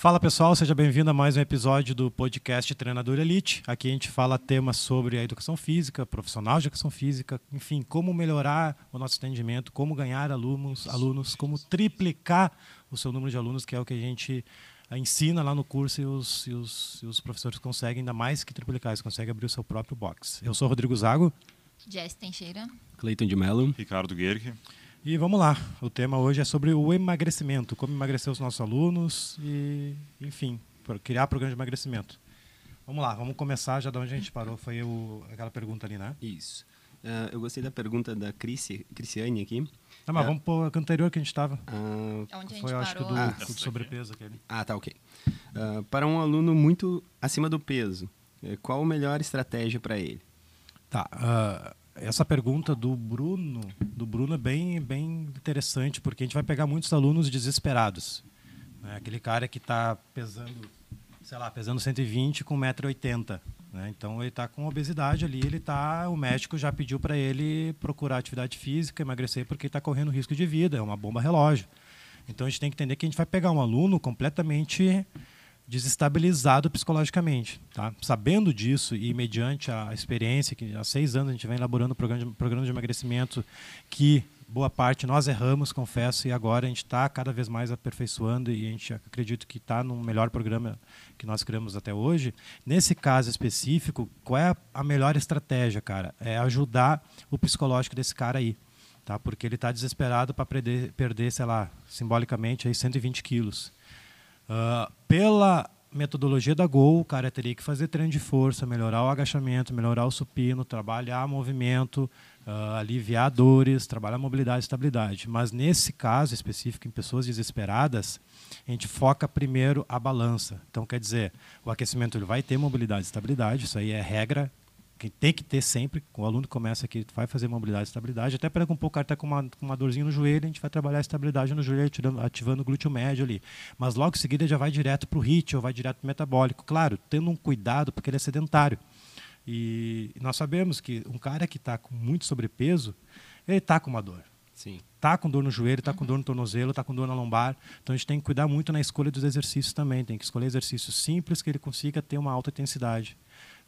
Fala pessoal, seja bem-vindo a mais um episódio do podcast Treinador Elite. Aqui a gente fala temas sobre a educação física, profissional de educação física, enfim, como melhorar o nosso atendimento, como ganhar alunos, alunos, como triplicar o seu número de alunos, que é o que a gente ensina lá no curso e os, e os, e os professores conseguem ainda mais que triplicar, eles conseguem abrir o seu próprio box. Eu sou o Rodrigo Zago. Jess Teixeira. Cleiton de Mello. Ricardo Guerque. E vamos lá, o tema hoje é sobre o emagrecimento, como emagrecer os nossos alunos e, enfim, criar programa de emagrecimento. Vamos lá, vamos começar já de onde a gente parou, foi o, aquela pergunta ali, né? Isso. Uh, eu gostei da pergunta da Cris, Cristiane aqui. Não, mas uh, vamos para o anterior que a gente estava. Uh, onde a gente foi, parou? acho que do, Ah, do sobrepeso aquele. Ah, tá, ok. Uh, para um aluno muito acima do peso, eh, qual a melhor estratégia para ele? Tá, uh, essa pergunta do Bruno, do Bruno é bem, bem interessante, porque a gente vai pegar muitos alunos desesperados. Né? Aquele cara que está pesando, sei lá, pesando 120 com 1,80m. Né? Então ele está com obesidade ali, ele tá, o médico já pediu para ele procurar atividade física, emagrecer, porque está correndo risco de vida, é uma bomba relógio. Então a gente tem que entender que a gente vai pegar um aluno completamente desestabilizado psicologicamente. Tá? Sabendo disso e mediante a experiência, que há seis anos a gente vem elaborando programa de, programa de emagrecimento, que boa parte nós erramos, confesso, e agora a gente está cada vez mais aperfeiçoando e a gente acredito que está no melhor programa que nós criamos até hoje. Nesse caso específico, qual é a melhor estratégia, cara? É ajudar o psicológico desse cara aí. Tá? Porque ele está desesperado para perder, perder, sei lá, simbolicamente, aí 120 quilos. Uh, pela metodologia da Gol, o cara teria que fazer treino de força, melhorar o agachamento, melhorar o supino, trabalhar movimento, uh, aliviar dores, trabalhar mobilidade e estabilidade. Mas nesse caso específico, em pessoas desesperadas, a gente foca primeiro a balança. Então, quer dizer, o aquecimento ele vai ter mobilidade e estabilidade, isso aí é regra que tem que ter sempre, o aluno começa aqui, vai fazer mobilidade e estabilidade, até para um pouco o cara está com uma, com uma dorzinha no joelho, a gente vai trabalhar a estabilidade no joelho, ativando, ativando o glúteo médio ali. Mas logo em seguida já vai direto para o HIIT ou vai direto para o metabólico. Claro, tendo um cuidado, porque ele é sedentário. E nós sabemos que um cara que está com muito sobrepeso, ele está com uma dor. Sim. Está com dor no joelho, está com dor no tornozelo, está com dor na lombar. Então a gente tem que cuidar muito na escolha dos exercícios também. Tem que escolher exercícios simples que ele consiga ter uma alta intensidade.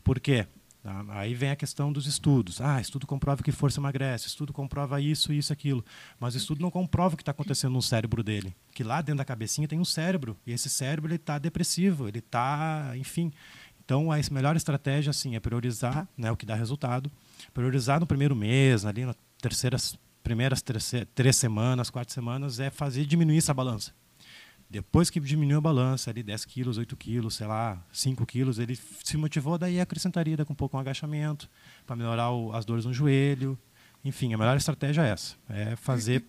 Por quê? Tá? Aí vem a questão dos estudos. Ah, estudo comprova que força emagrece, estudo comprova isso, isso, aquilo. Mas o estudo não comprova o que está acontecendo no cérebro dele. Que lá dentro da cabecinha tem um cérebro. E esse cérebro está depressivo, ele está, enfim. Então a melhor estratégia assim, é priorizar né, o que dá resultado. Priorizar no primeiro mês, ali nas terceiras, primeiras três, três semanas, quatro semanas, é fazer diminuir essa balança. Depois que diminuiu a balança, ali 10 quilos, 8 quilos, sei lá, 5 quilos, ele se motivou, daí acrescentaria com um pouco um agachamento, para melhorar o, as dores no joelho. Enfim, a melhor estratégia é essa, é fazer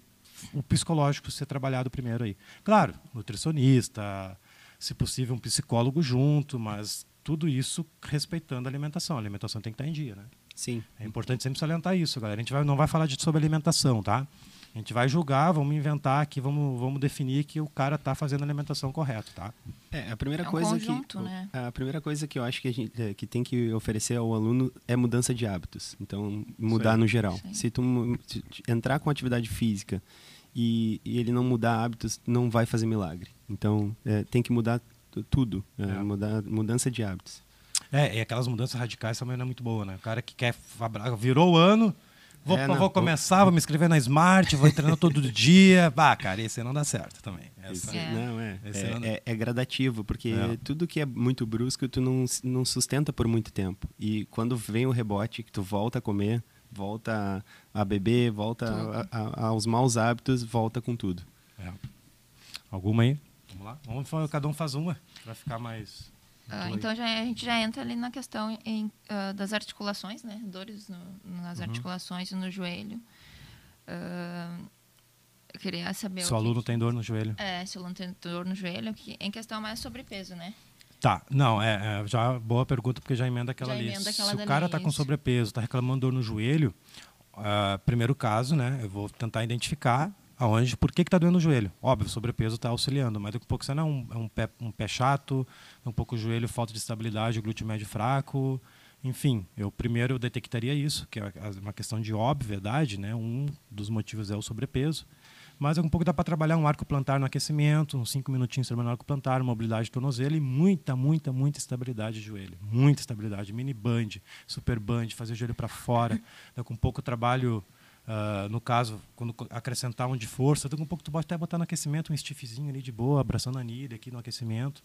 o psicológico ser trabalhado primeiro aí. Claro, nutricionista, se possível um psicólogo junto, mas tudo isso respeitando a alimentação. A alimentação tem que estar em dia, né? Sim. É importante sempre salientar isso, galera. A gente vai, não vai falar de, sobre alimentação, tá? A gente vai julgar, vamos inventar aqui, vamos, vamos definir que o cara está fazendo a alimentação correta, tá? É, a primeira É um coisa conjunto, que né? a primeira coisa que eu acho que a gente é, que tem que oferecer ao aluno é mudança de hábitos. Então, mudar no geral. Se tu se entrar com atividade física e, e ele não mudar hábitos, não vai fazer milagre. Então, é, tem que mudar tu- tudo, é, É. mudar mudança de hábitos. É, e aquelas mudanças radicais também não é muito boa, né? O cara que quer. Virou o ano, vou, É, não, vou começar, vou me inscrever na Smart, vou treinar todo dia. Bah, cara, esse aí não dá certo também. Essa- É. Não, é, Esse é, ano- é- é gradativo, porque É. tudo que é muito brusco, tu não, não sustenta por muito tempo. E quando vem o rebote, que tu volta a comer, volta a beber, volta a- a- aos maus hábitos, volta com tudo. É. Alguma aí? Vamos lá? Vamos, cada um faz uma, para ficar mais. Ah, muito então já, a gente já entra ali na questão em, ah, das articulações, né? Dores no- nas Uhum. articulações e no joelho. Ah, eu queria saber Seu o que- aluno tem dor no joelho. É, se o aluno tem dor no joelho, que, em questão mais sobrepeso, né? Tá, não, é, é, já boa pergunta, porque já emenda aquela Já ali. emenda aquela Se o cara está com sobrepeso, está reclamando dor no joelho, primeiro caso, né? Eu vou tentar identificar aonde, por que está doendo o joelho. Óbvio, o sobrepeso está auxiliando, mas daqui a pouco você não é um, é um pé, um pé chato, um pouco o joelho, falta de estabilidade, o glúteo médio fraco. Enfim, eu primeiro detectaria isso, que é uma questão de obviedade, né? Um dos motivos é o sobrepeso. Mas um pouco dá para trabalhar um arco plantar no aquecimento, uns 5 minutinhos trabalhando arco plantar, mobilidade de tornozelo e muita, muita, muita estabilidade de joelho. Muita estabilidade. Mini band, super band, fazer o joelho para fora. com pouco trabalho, uh, no caso, quando acrescentar um de força, com um pouco tu pode até botar no aquecimento um stiffzinho ali de boa, abraçando a nilha aqui no aquecimento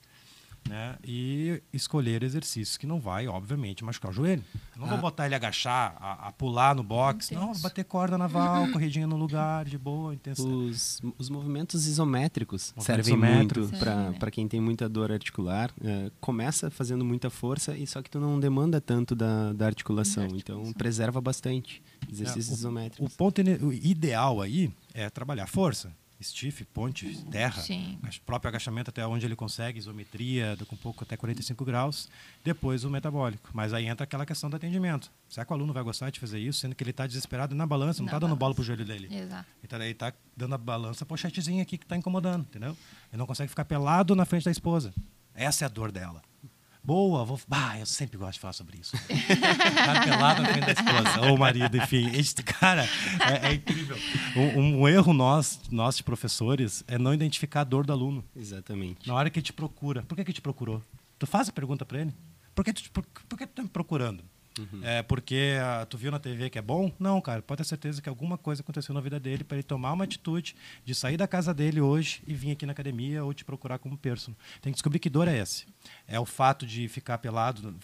né? E escolher exercícios que não vai, obviamente, machucar o joelho. Não ah. vou botar ele agachar, a, a pular no box, não, bater corda naval, corridinha no lugar, de boa, intensidade. Os, os movimentos isométricos movimentos servem isométricos. muito para quem tem muita dor articular. É, começa fazendo muita força e só que tu não demanda tanto da, da articulação, articulação. então preserva bastante exercícios é, o, isométricos. O ponto ideal aí é trabalhar força stiff, ponte, terra, Sim. próprio agachamento até onde ele consegue, isometria, com um pouco até 45 graus, depois o metabólico. Mas aí entra aquela questão do atendimento. Será que o aluno vai gostar de fazer isso, sendo que ele está desesperado na balança, não está dando bola para o joelho dele? Exato. Ele está tá dando a balança pochetezinha aqui que está incomodando, entendeu? Ele não consegue ficar pelado na frente da esposa. Essa é a dor dela. Boa, vou. Bah, eu sempre gosto de falar sobre isso. cara pelado na frente da esposa, ou o marido, enfim. Este cara é, é incrível. Um, um, erro nós, nós de professores, é não identificar a dor do aluno. Exatamente. Na hora que te procura. Por que, que te procurou? Tu faz a pergunta para ele. Por que tu, por, por que tu tá me procurando? Uhum. É porque uh, tu viu na TV que é bom? Não, cara. Pode ter certeza que alguma coisa aconteceu na vida dele para ele tomar uma atitude de sair da casa dele hoje e vir aqui na academia ou te procurar como personal. Tem que descobrir que dor é essa. É o fato de ficar pelado.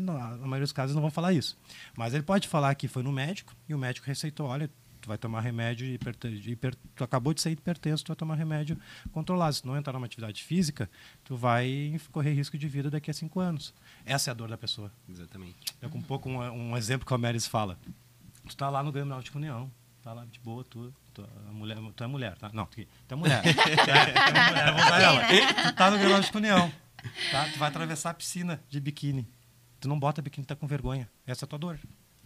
Na maioria dos casos não vão falar isso. Mas ele pode falar que foi no médico e o médico receitou: olha, tu vai tomar remédio hiper, hiper, tu acabou de sair hipertenso, tu vai tomar remédio controlado. Se não entrar numa atividade física, tu vai correr risco de vida daqui a cinco anos. Essa é a dor da pessoa. Exatamente. É com um pouco um, um exemplo que a Meris fala. Tu tá lá no Grêmio Náutico União, tá lá de boa, tu, tu, a mulher, tu é mulher, tá? Não, tu é mulher. tu é mulher, vou usar ela. Tu tá no Grêmio Náutico União, tá? Tu vai atravessar a piscina de biquíni. Tu não bota biquíni, tá com vergonha. Essa é a tua dor.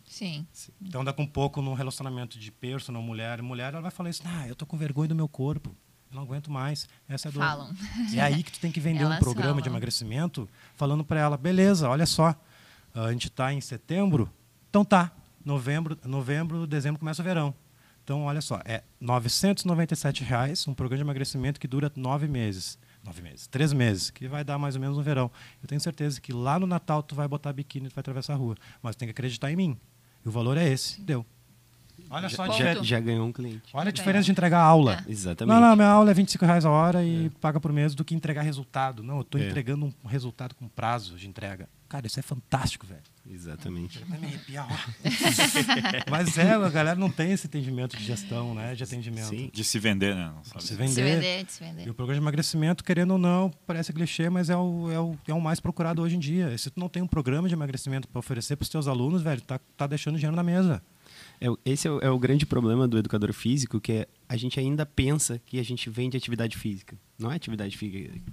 Sim. Então, daqui um pouco, num relacionamento de personal, mulher mulher, ela vai falar isso, ah, eu tô com vergonha do meu corpo, não aguento mais, essa é a dor. Falam. É aí que tu tem que vender um programa falam. de emagrecimento, falando para ela, beleza, olha só, a gente está em setembro, então tá, novembro, novembro, dezembro começa o verão. Então, olha só, é 997 reais, um programa de emagrecimento que dura nove meses. Nove meses, três meses, que vai dar mais ou menos no verão. Eu tenho certeza que lá no Natal tu vai botar biquíni e tu vai atravessar a rua. Mas tem que acreditar em mim. E o valor é esse. Deu. Olha só já, já, ganhou um cliente. Olha a diferença de entregar aula. É. Exatamente. Não, não, minha aula é 25 reais a hora e é. paga por mês do que entregar resultado. Não, eu estou é. entregando um resultado com prazo de entrega. Cara, isso é fantástico, velho. Exatamente. Vai me arrepiar, Mas é, a galera não tem esse entendimento de gestão, né? De atendimento. Sim. De se vender, né? De se vender. Se vender, de se vender. E o programa de emagrecimento, querendo ou não, parece clichê, mas é o, é o, é o mais procurado hoje em dia. Se tu não tem um programa de emagrecimento para oferecer para os teus alunos, velho, tá, tá deixando dinheiro na mesa. É, esse é o, é o, grande problema do educador físico, que é a gente ainda pensa que a gente vende atividade física. Não é atividade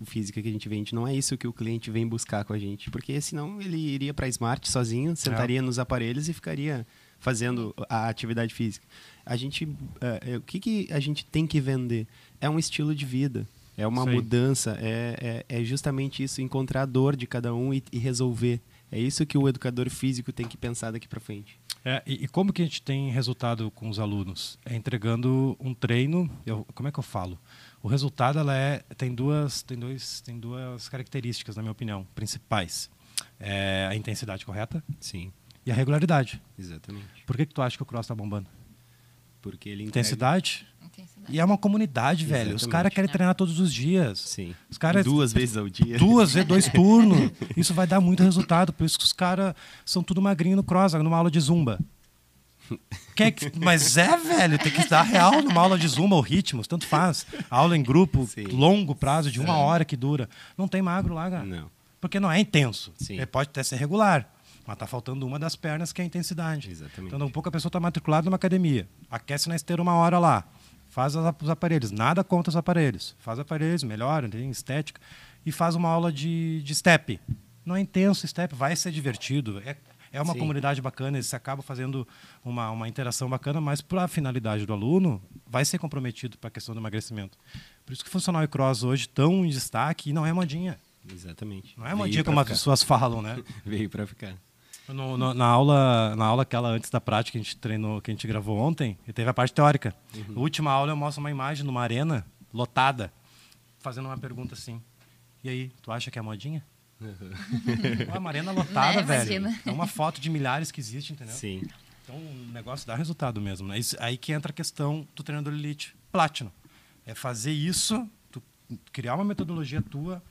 física que a gente vende, não é isso que o cliente vem buscar com a gente. Porque senão ele iria para a Smart sozinho, sentaria é. nos aparelhos e ficaria fazendo a atividade física. A gente, é, o que, que a gente tem que vender? É um estilo de vida. É uma mudança, é, é, é, justamente isso, encontrar a dor de cada um e, e resolver. É isso que o educador físico tem que pensar daqui para frente. É, e, e, como que a gente tem resultado com os alunos? É entregando um treino. Eu, como é que eu falo? O resultado ela é tem duas tem dois tem duas características na minha opinião principais. É a intensidade correta. Sim. E a regularidade. Exatamente. Por que, que tu acha que o cross está bombando? Porque ele entrega... intensidade. Intensidade. E é uma comunidade, velho. Exatamente. Os caras querem treinar todos os dias. Sim. Os cara... Duas vezes ao dia. Duas vezes, dois turnos. Isso vai dar muito resultado. Por isso que os caras são tudo magrinho no cross, numa aula de zumba. Quer que... Mas é, velho, tem que dar real numa aula de zumba ou ritmos, tanto faz. Aula em grupo, Sim. longo prazo, de uma hora que dura. Não tem magro lá, cara. Não. Porque não é intenso. Sim. Ele pode até ser regular. Mas está faltando uma das pernas, que é a intensidade. Exatamente. Então, um pouco a pessoa está matriculada numa academia, aquece na esteira uma hora lá, faz os aparelhos, nada contra os aparelhos, faz aparelhos, melhora, tem estética, e faz uma aula de, de step. Não é intenso step, vai ser divertido, é, é uma Sim. comunidade bacana, eles acabam fazendo uma, uma interação bacana, mas para a finalidade do aluno, vai ser comprometido para a questão do emagrecimento. Por isso que o funcional e cross hoje tão em destaque e não é modinha. Exatamente. Não é modinha como as pessoas falam, né? Veio para ficar. No- no- na, aula, na aula aquela antes da prática que a gente treinou, que a gente gravou ontem, e teve a parte teórica. Uhum. Na última aula eu mostro uma imagem numa arena lotada, fazendo uma pergunta assim. E aí, tu acha que é modinha? Pô, uma arena lotada, Né, velho. imagina. É uma foto de milhares que existe, entendeu? Sim. Então o negócio dá resultado mesmo. Né? Isso- aí que entra a questão do treinador elite. Platinum. É fazer isso, tu criar uma metodologia tua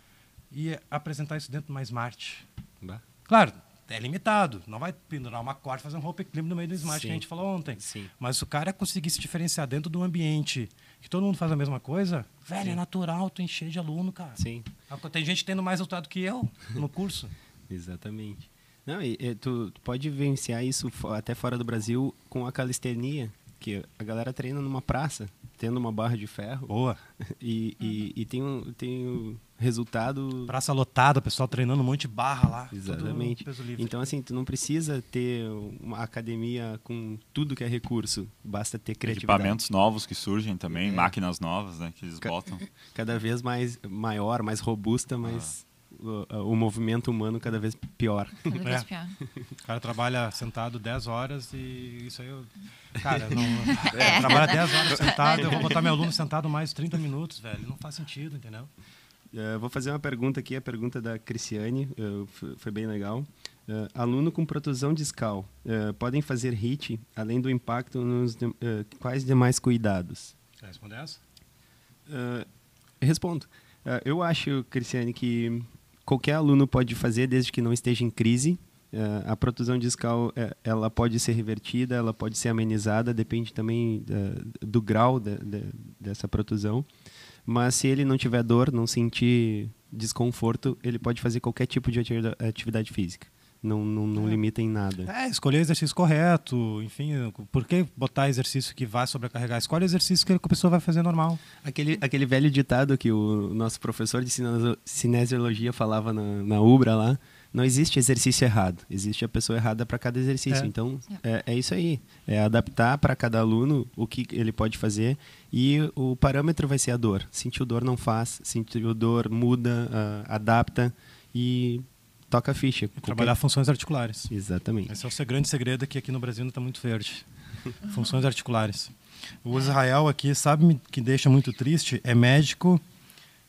e apresentar isso dentro de uma Smart. Bah. Claro, é limitado. Não vai pendurar uma corda e fazer um rope climb no meio do Smart Sim. que a gente falou ontem. Sim. Mas se o cara conseguir se diferenciar dentro de um ambiente que todo mundo faz a mesma coisa, velho, é natural tu encher de aluno, cara. Sim. Tem gente tendo mais resultado que eu no curso. Exatamente. Não, e, e tu, tu pode vivenciar isso até fora do Brasil com a calistenia, que a galera treina numa praça, tendo uma barra de ferro, Boa. e, e, e tem, um, tem um resultado... Praça lotada, pessoal treinando um monte de barra lá. Exatamente. peso livre. Então, assim, tu não precisa ter uma academia com tudo que é recurso, basta ter criatividade. Equipamentos novos que surgem também, É. máquinas novas, né, que eles Ca- botam. Cada vez mais maior, mais robusta, mas o, o movimento humano cada vez pior. Cada vez É. pior. O cara trabalha sentado 10 horas e isso aí eu. Cara, não. é, trabalha 10 horas sentado, eu vou botar meu aluno sentado mais 30 minutos, velho. Não faz sentido, entendeu? Eh, vou fazer uma pergunta aqui, a pergunta da Cristiane, f- foi bem legal. Eh, aluno com protusão discal, podem fazer HIT, além do impacto nos de- quais demais cuidados? Quer responder essa? Respondo. Eu acho, Cristiane, que qualquer aluno pode fazer desde que não esteja em crise. Eh, a protusão discal, eh, ela pode ser revertida, ela pode ser amenizada, depende também eh, do grau de- de- dessa protusão. Mas se ele não tiver dor, não sentir desconforto, ele pode fazer qualquer tipo de atividade física. Não, não, não É. limita em nada. É, escolher o exercício correto, enfim, por que botar exercício que vai sobrecarregar? Escolhe o exercício que a pessoa vai fazer normal. Aquele, aquele velho ditado que o nosso professor de cinesi- cinesiologia falava na, na Ubra lá, não existe exercício errado, existe a pessoa errada para cada exercício. É. Então, é, é isso aí. É adaptar para cada aluno o que ele pode fazer e o parâmetro vai ser a dor. Sentiu dor, não faz. Sentiu dor, muda, ah, adapta e toca a ficha. Trabalhar funções articulares. Exatamente. Esse é o seu grande segredo que aqui no Brasil ainda está muito verde. Funções articulares. O Israel aqui, sabe me- que deixa muito triste? É médico,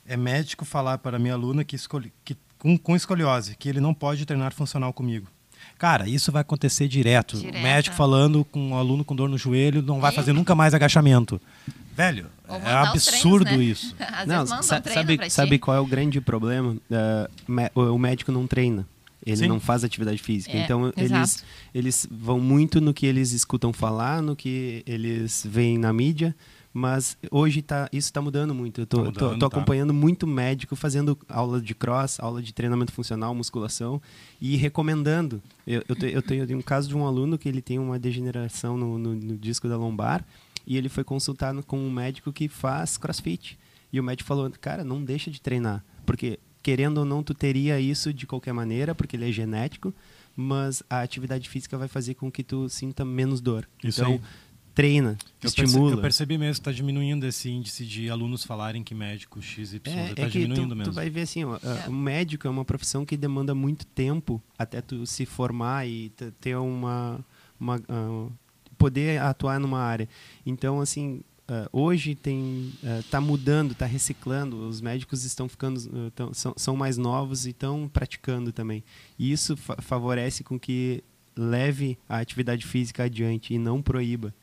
é médico falar para minha aluna que, escolhi, que com, com escoliose, que ele não pode treinar funcional comigo. Cara, isso vai acontecer direto. Direto. O médico falando com um aluno com dor no joelho, não vai É. fazer nunca mais agachamento. Velho, é absurdo treinos, né? isso. Às Não, um sabe, sabe qual é o grande problema? Me- o médico não treina. Ele Sim. não faz atividade física. É, então, eles, eles vão muito no que eles escutam falar, no que eles veem na mídia. Mas hoje tá, isso está mudando muito. Eu tô, Tá tô- mudando, tô tá. acompanhando muito médico fazendo aula de cross, aula de treinamento funcional, musculação e recomendando. Eu, eu, te- eu tenho, eu tenho um caso de um aluno que ele tem uma degeneração no, no- no disco da lombar e ele foi consultar no- com um médico que faz crossfit. E o médico falou, cara, não deixa de treinar, porque querendo ou não tu teria isso de qualquer maneira, porque ele é genético, mas a atividade física vai fazer com que tu sinta menos dor. Isso então, aí. Treina, Eu estimula. eu percebi mesmo que está diminuindo esse índice de alunos falarem que médico XY está É, é que diminuindo tu, mesmo. tu vai ver assim, ó, É. o médico é uma profissão que demanda muito tempo até tu se formar e ter uma, uma ah, poder atuar numa área. Então, assim, ah, hoje tem ah, tá mudando, tá reciclando, os médicos estão ficando tão- são, são mais novos e estão praticando também. E isso fa- favorece com que leve a atividade física adiante e não proíba.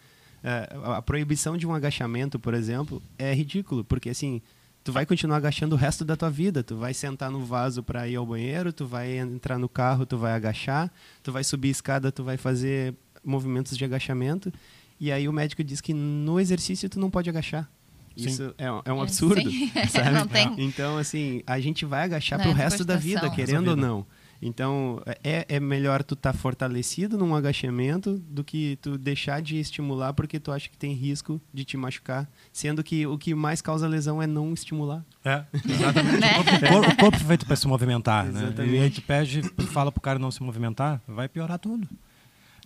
É, a- a proibição de um agachamento, por exemplo, é ridículo, porque assim, tu vai continuar agachando o resto da tua vida, tu vai sentar no vaso para ir ao banheiro, tu vai entrar no carro, tu vai agachar, tu vai subir escada, tu vai fazer movimentos de agachamento, e aí o médico diz que no exercício tu não pode agachar. Sim. Isso é, um- é um É, absurdo, sim. sabe? Não tem. Então, assim, a gente vai agachar Não pro é resto da vida, querendo ou não. Então, é, é melhor tu estar fortalecido num agachamento do que tu deixar de estimular porque tu acha que tem risco de te machucar, sendo que o que mais causa lesão é não estimular. É, exatamente. Né? o, corpo, o corpo- o corpo foi feito para se movimentar, né? Exatamente. E a gente pede, fala pro cara não se movimentar, vai piorar tudo.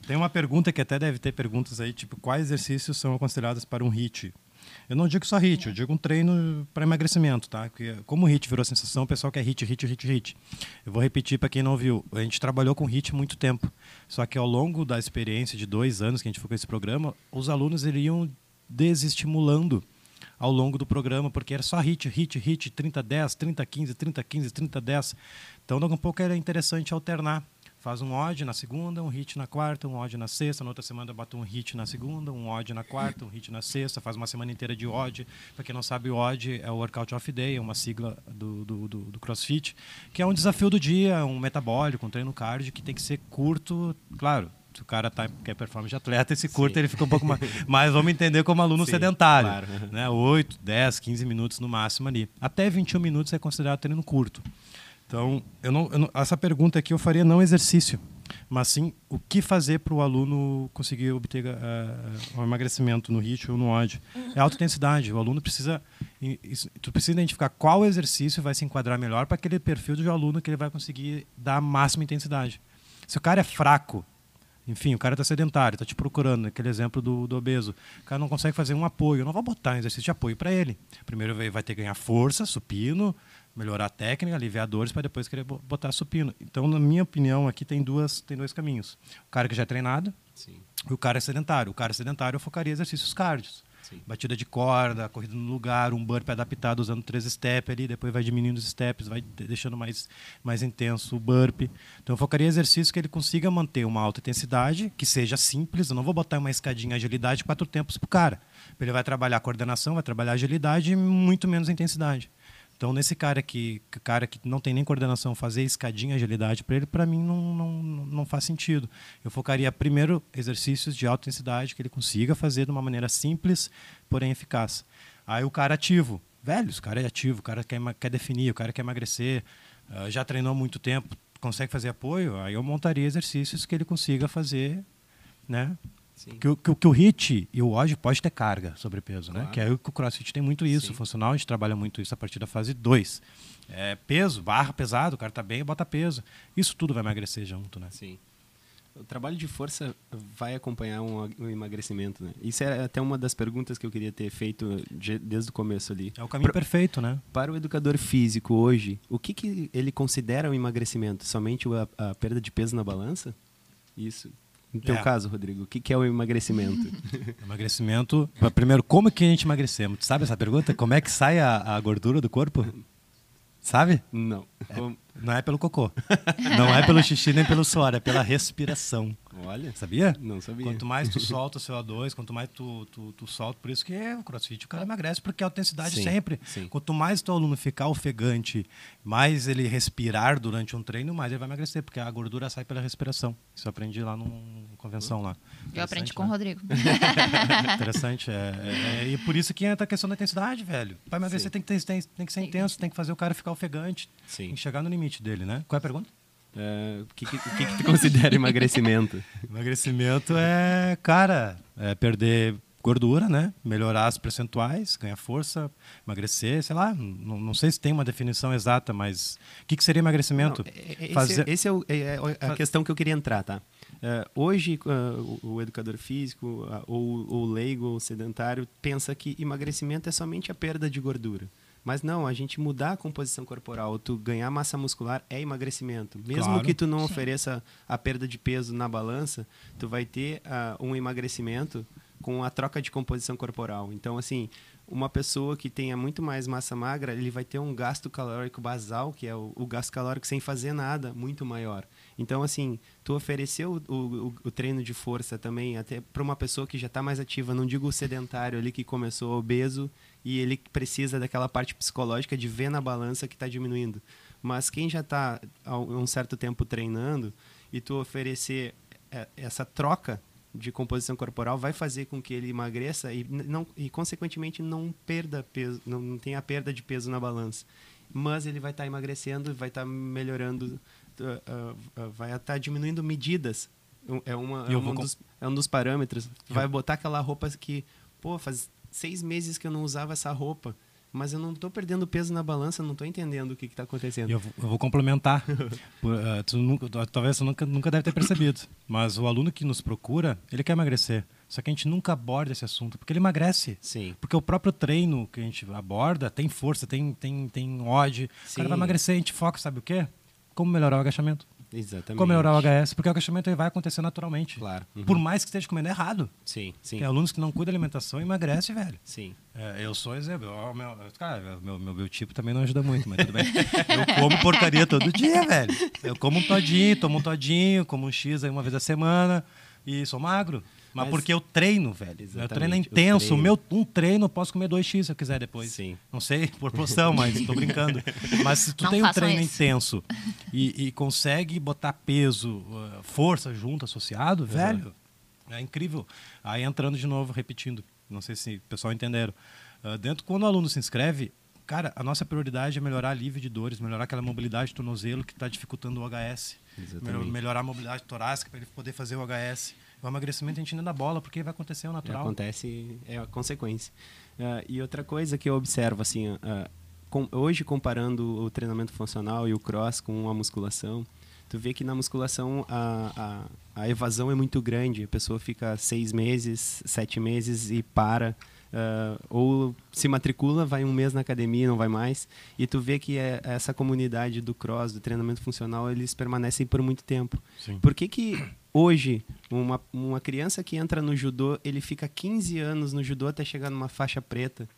Tem uma pergunta que até deve ter perguntas aí, tipo, quais exercícios são considerados para um HIT? Eu não digo só HIT, eu digo um treino para emagrecimento, tá? Porque como o HIT virou sensação, o pessoal quer HIT, HIT, HIT, HIT. Eu vou repetir para quem não viu. A gente trabalhou com HIT muito tempo. Só que ao longo da experiência de dois anos que a gente foi com esse programa, os alunos iriam desestimulando ao longo do programa, porque era só hit, hit, hit, 30-10, 30-15, 30-15, 30-10. Então, daqui a pouco era interessante alternar. Faz um odd na segunda, um hit na quarta, um odd na sexta. Na outra semana bota um hit na segunda, um odd na quarta, um hit na sexta. Faz uma semana inteira de odd. Para quem não sabe, o odd é o Workout of Day, é uma sigla do, do, do, do CrossFit, que é um desafio do dia, um metabólico, um treino cardio que tem que ser curto, claro, se o cara tá, quer performance de atleta, esse curto Sim. ele fica um pouco mais. Mas vamos entender como aluno Sim, sedentário. claro. Né? 8, 10, 15 minutos no máximo ali. Até 21 minutos é considerado treino curto. Então, eu não, eu não- essa pergunta aqui eu faria não exercício, mas sim o que fazer para o aluno conseguir obter eh, um emagrecimento no HIIT ou no OD. É alta intensidade. O aluno precisa. Tu precisa identificar qual exercício vai se enquadrar melhor para aquele perfil do aluno que ele vai conseguir dar a máxima intensidade. Se o cara é fraco, enfim, o cara está sedentário, está te procurando, aquele exemplo do, do obeso. O cara não consegue fazer um apoio. Eu não vou botar um exercício de apoio para ele. Primeiro vai ter que ganhar força, supino, melhorar a técnica, aliviar dores, para depois querer bo- botar supino. Então, na minha opinião, aqui tem, duas, tem dois caminhos. O cara que já é treinado Sim. e o cara é sedentário. O cara sedentário eu focaria exercícios cardios. Sim. Batida de corda, corrida no lugar, um burp adaptado usando três steps ali, depois vai diminuindo os steps, vai de- deixando mais, mais intenso o burp. Então eu focaria em exercícios que ele consiga manter uma alta intensidade, que seja simples. Eu não vou botar uma escadinha agilidade quatro tempos pro cara. Ele vai trabalhar coordenação, vai trabalhar agilidade e muito menos intensidade. Então, nesse cara que, cara que não tem nem coordenação, fazer escadinha agilidade para ele, para mim não, não, não faz sentido. Eu focaria primeiro exercícios de alta intensidade que ele consiga fazer de uma maneira simples, porém eficaz. Aí o cara ativo, velho, o cara é ativo, o cara quer, quer definir, o cara quer emagrecer, ah, já treinou muito tempo, consegue fazer apoio, aí eu montaria exercícios que ele consiga fazer, né? Sim. Que, o- que, o- que o HIT e o OD pode ter carga, sobrepeso, né? Claro. Que é o que o CrossFit tem muito isso. Sim. O funcional a gente trabalha muito isso a partir da fase 2. É, peso, barra pesado, o cara tá bem, bota peso. Isso tudo vai emagrecer junto, né? Sim. O trabalho de força vai acompanhar um, um emagrecimento, né? Isso é até uma das perguntas que eu queria ter feito de- desde o começo ali. É o caminho perfeito, né? Para o educador físico hoje, o que, que ele considera o emagrecimento? Somente a, a perda de peso na balança? Isso. No teu É. caso, Rodrigo, o que, que é o emagrecimento? Emagrecimento. Primeiro, como que a gente emagrecemos? Tu sabe essa pergunta? Como é que sai a, a gordura do corpo? Sabe? Não. Como- Não é pelo cocô. Não é pelo xixi nem pelo suor, é pela respiração. Olha, Sabia? não sabia. Quanto mais tu solta o CO2, quanto mais tu, tu, tu solta, por isso que é o crossfit o cara emagrece, porque a autenticidade Sim, sempre. sim. Quanto mais teu aluno ficar ofegante, mais ele respirar durante um treino, mais ele vai emagrecer, porque a gordura sai pela respiração. Isso eu aprendi lá numa convenção lá. Eu aprendi com o né? Rodrigo. Interessante. É, é- é- e por isso que entra a questão da intensidade, velho. Para emagrecer tem que, ter, tem, tem que ser intenso, tem que fazer o cara ficar ofegante. Sim. Tem que chegar no limite dele, né? Qual é a pergunta? É, o que, que, que que tu considera emagrecimento? Emagrecimento é, cara, é perder gordura, né? Melhorar as percentuais, ganhar força, emagrecer, sei lá. Não, não sei se tem uma definição exata, mas o que, que seria emagrecimento? Não, é- é- esse, Fazer- esse é, o- é- é a questão que eu queria entrar, tá? Hoje, ah, o, o educador físico, ah, ou o leigo, ou sedentário, pensa que emagrecimento é somente a perda de gordura. Mas não, a gente mudar a composição corporal, tu ganhar massa muscular é emagrecimento. Mesmo Claro. que tu não Sim. ofereça a perda de peso na balança, tu vai ter ah, um emagrecimento com a troca de composição corporal. Então, assim, uma pessoa que tenha muito mais massa magra, ele vai ter um gasto calórico basal, que é o, o gasto calórico sem fazer nada, muito maior. Então, assim, tu ofereceu o, o, o treino de força também, até para uma pessoa que já está mais ativa, não digo o sedentário ali que começou obeso e ele precisa daquela parte psicológica de ver na balança que está diminuindo. Mas quem já está há um certo tempo treinando e tu oferecer é, essa troca de composição corporal vai fazer com que ele emagreça e não e consequentemente não perda peso, não, não tenha perda de peso na balança. Mas ele vai estar emagrecendo, vai estar melhorando, uh, uh, uh, vai estar diminuindo medidas. É, uma, é, um dos, é um dos parâmetros. Vai botar aquela roupa que, pô, faz seis meses que eu não usava essa roupa, mas eu não estou perdendo peso na balança, não estou entendendo o que está acontecendo. Eu, vou- eu vou complementar. Por, eh, tu nunca- tu- talvez você nunca, nunca deve ter percebido. Mas o aluno que nos procura, ele quer emagrecer. Só que a gente nunca aborda esse assunto, porque ele emagrece. Sim. Porque o próprio treino que a gente aborda tem força, tem, tem, tem ódio. O cara vai emagrecer, a gente foca, sabe o quê? Como melhorar o agachamento. Exatamente. Como melhorar o HS, porque o agachamento ele vai acontecer naturalmente. Claro. Uhum. Por mais que esteja comendo errado. Sim, sim. Tem alunos que não cuidam da alimentação e emagrece, velho. Sim. É, eu sou exemplo. Meu, cara, meu, meu biotipo também não ajuda muito, mas tudo bem. Eu como porcaria todo dia, velho. Eu como um todinho, tomo um todinho, como um X aí uma vez a semana e sou magro. Mas, Mas- porque eu treino, velho. Meu Exatamente, treino é intenso. O treino. meu, um treino eu posso comer dois X se eu quiser depois. Sim. Não sei por porção, mas tô brincando. Mas se tu Não tem um treino isso. intenso e, e consegue botar peso, uh, força junto, associado, velho, é incrível. Aí entrando de novo, repetindo, não sei se o pessoal entenderam. Uh, dentro, quando o aluno se inscreve, cara, a nossa prioridade é melhorar alívio de dores, melhorar aquela mobilidade de tornozelo que está dificultando o HS. Melhorar a mobilidade torácica para ele poder fazer o HS. O emagrecimento a gente ainda dá bola, porque vai acontecer o natural. Acontece, é a consequência. Ah, e outra coisa que eu observo, assim, ah, com- hoje comparando o treinamento funcional e o cross com a musculação, tu vê que na musculação a, a, a evasão é muito grande. A pessoa fica seis meses, sete meses e para. ah, ou se matricula, vai um mês na academia e não vai mais. E tu vê que é, essa comunidade do cross, do treinamento funcional, eles permanecem por muito tempo. Sim. Por que, que hoje uma, uma criança que entra no judô, ele fica 15 anos no judô até chegar numa faixa preta?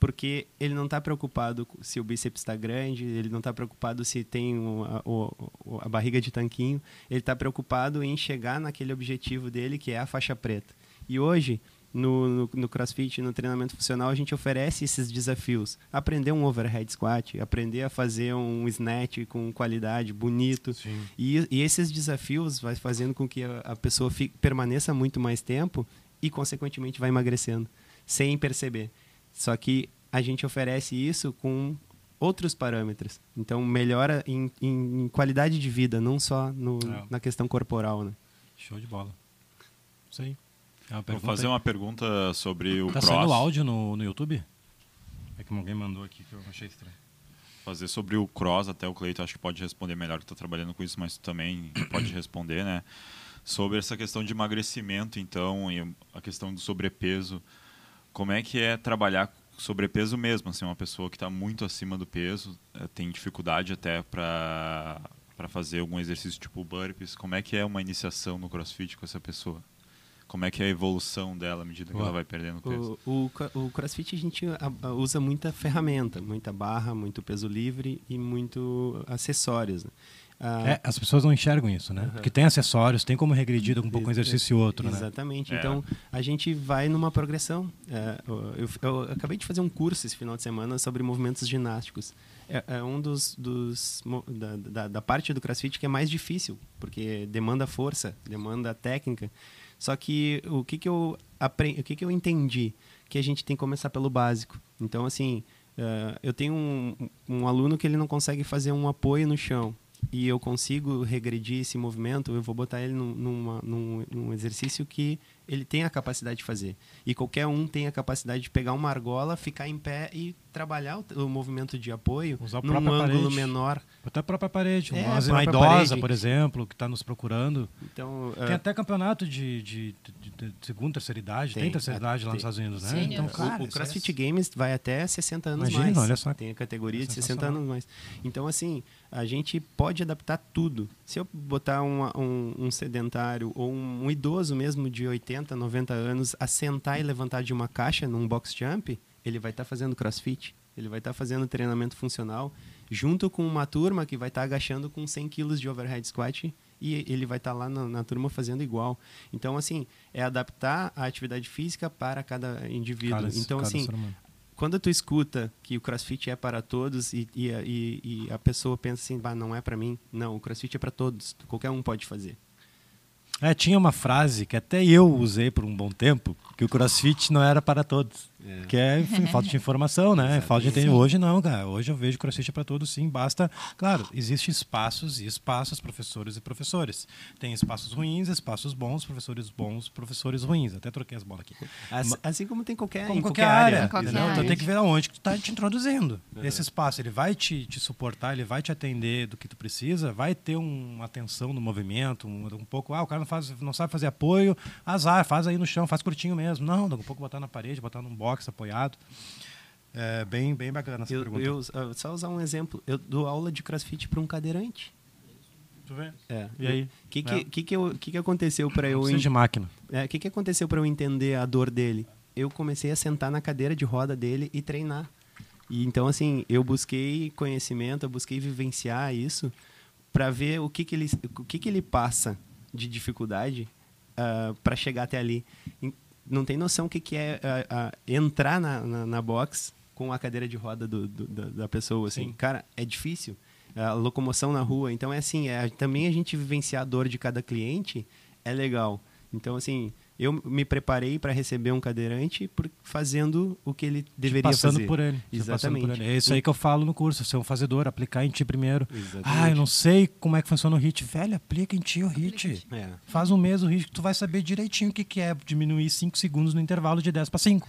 Porque ele não está preocupado se o bíceps está grande, ele não está preocupado se tem o- a barriga de tanquinho, ele está preocupado em chegar naquele objetivo dele, que é a faixa preta. E hoje, no, no, no CrossFit, no treinamento funcional, a gente oferece esses desafios. Aprender um overhead squat, aprender a fazer um snatch com qualidade, bonito. E, e esses desafios vai fazendo com que a, a pessoa fique- permaneça muito mais tempo e, consequentemente, vai emagrecendo, sem perceber. Só que a gente oferece isso com outros parâmetros. Então, melhora em, em- em qualidade de vida, não só no- É. na questão corporal. Né? Show de bola. Isso aí. É Vou fazer aí. uma pergunta sobre o Tá cross. saindo áudio no, no YouTube? É que alguém mandou aqui que eu achei estranho. Fazer sobre o cross, até o Cleiton acho que pode responder melhor, que está trabalhando com isso, mas tu também pode responder, né? Sobre essa questão de emagrecimento, então, e a questão do sobrepeso. Como é que é trabalhar sobrepeso mesmo? Assim, uma pessoa que está muito acima do peso, eh, tem dificuldade até para para fazer algum exercício tipo burpees. Como é que é uma iniciação no crossfit com essa pessoa? Como é que é a evolução dela à medida que Boa. ela vai perdendo peso? O, o, o CrossFit a gente usa muita ferramenta, muita barra, muito peso livre e muito acessórios. né? Ah, É, as pessoas não enxergam isso, né? Porque tem acessórios, tem como regredir um pouco um Ex- exercício e outro, né? Exatamente. É. Então, a gente vai numa progressão. É, eu, eu acabei de fazer um curso esse final de semana sobre movimentos ginásticos. É, é um dos, dos da, da, da parte do CrossFit que é mais difícil, porque demanda força, demanda técnica. Só que o que, que eu aprendi, o que, que eu entendi que a gente tem que começar pelo básico. Então, assim, eh, eu tenho um, um aluno que ele não consegue fazer um apoio no chão e eu consigo regredir esse movimento, eu vou botar ele num, numa- num, num exercício que ele tem a capacidade de fazer. E qualquer um tem a capacidade de pegar uma argola, ficar em pé e trabalhar o, o movimento de apoio Usar a num ângulo parede. menor. Até a própria parede. É, uma, idosa, parede. por exemplo, que está nos procurando. Então, Tem eh, até campeonato de, de, de- de segunda, terceira idade. Tem, Tem, terceira idade lá nos tem. Estados Unidos, né? Então, O- cara, o, o CrossFit é- Games vai até 60 anos Imagina, mais. olha só. Tem a categoria É de 60 sensacional. anos mais. Então, assim, a gente pode adaptar tudo. Se eu botar uma- um, um sedentário ou um, um idoso mesmo de 80, 90 anos a sentar e levantar de uma caixa num box jump, ele vai estar fazendo crossfit. Ele vai estar fazendo treinamento funcional junto com uma turma que vai estar agachando com 100 quilos de overhead squat e ele vai estar lá na, na turma fazendo igual. Então, assim, é adaptar a atividade física para cada indivíduo. Cada- então, cada assim. Quando tu escuta que o CrossFit é para todos e, e, e- e a pessoa pensa assim, bah, não é para mim. Não, o CrossFit é para todos. Qualquer um pode fazer. É, tinha uma frase que até eu usei por um bom tempo, que o crossfit não era para todos. É. Que é enfim, falta de informação, né? Falta de entendimento. Hoje não, cara. Hoje eu vejo crossfit para todos, sim. Basta. Claro, existem espaços e espaços, professores e professores. Tem espaços ruins, espaços bons, professores bons, professores ruins. Até troquei as bolas aqui. Assim, assim como tem qualquer, Como em qualquer, área. Em qualquer? Então área. tem que ver aonde que tu tá te introduzindo. Esse espaço, ele vai te, te suportar, ele vai te atender do que tu precisa, vai ter um- uma atenção no movimento, um, um pouco, ah, o cara não, faz, não sabe fazer apoio, azar, faz aí no chão, faz curtinho mesmo. Não, daqui a pouco botar na parede, botar num box apoiado. É bem, bem bacana essa Eu, pergunta. eu- ah, só usar um exemplo. Eu dou aula de crossfit para um cadeirante. Tu vê? É. E aí? O que, que, É. que, que, eu- que, que aconteceu para eu Precisa de máquina. É, o que, que aconteceu para eu entender a dor dele? Eu comecei a sentar na cadeira de roda dele e treinar. E então, assim, eu busquei conhecimento, eu busquei vivenciar isso para ver o que, que, ele, o que, que ele passa de dificuldade para chegar até ali. Não tem noção o que, que é ah, ah, entrar na, na, na box com a cadeira de roda do, do- da, da pessoa. Assim. Sim. Cara, é difícil. A locomoção na rua. Então, é assim, é, também a gente vivenciar a dor de cada cliente é legal. Então, assim, eu me preparei para receber um cadeirante por, fazendo o que ele deveria passando fazer. por ele. Exatamente. por ele. É isso aí que eu falo no curso, ser um fazedor, aplicar em ti primeiro. Exatamente. Ah, eu não sei como é que funciona o HIT. Velho, aplica em ti o HIT. É. Faz um mês o HIT que tu vai saber direitinho o que, que é diminuir 5 segundos no intervalo de 10 para 5.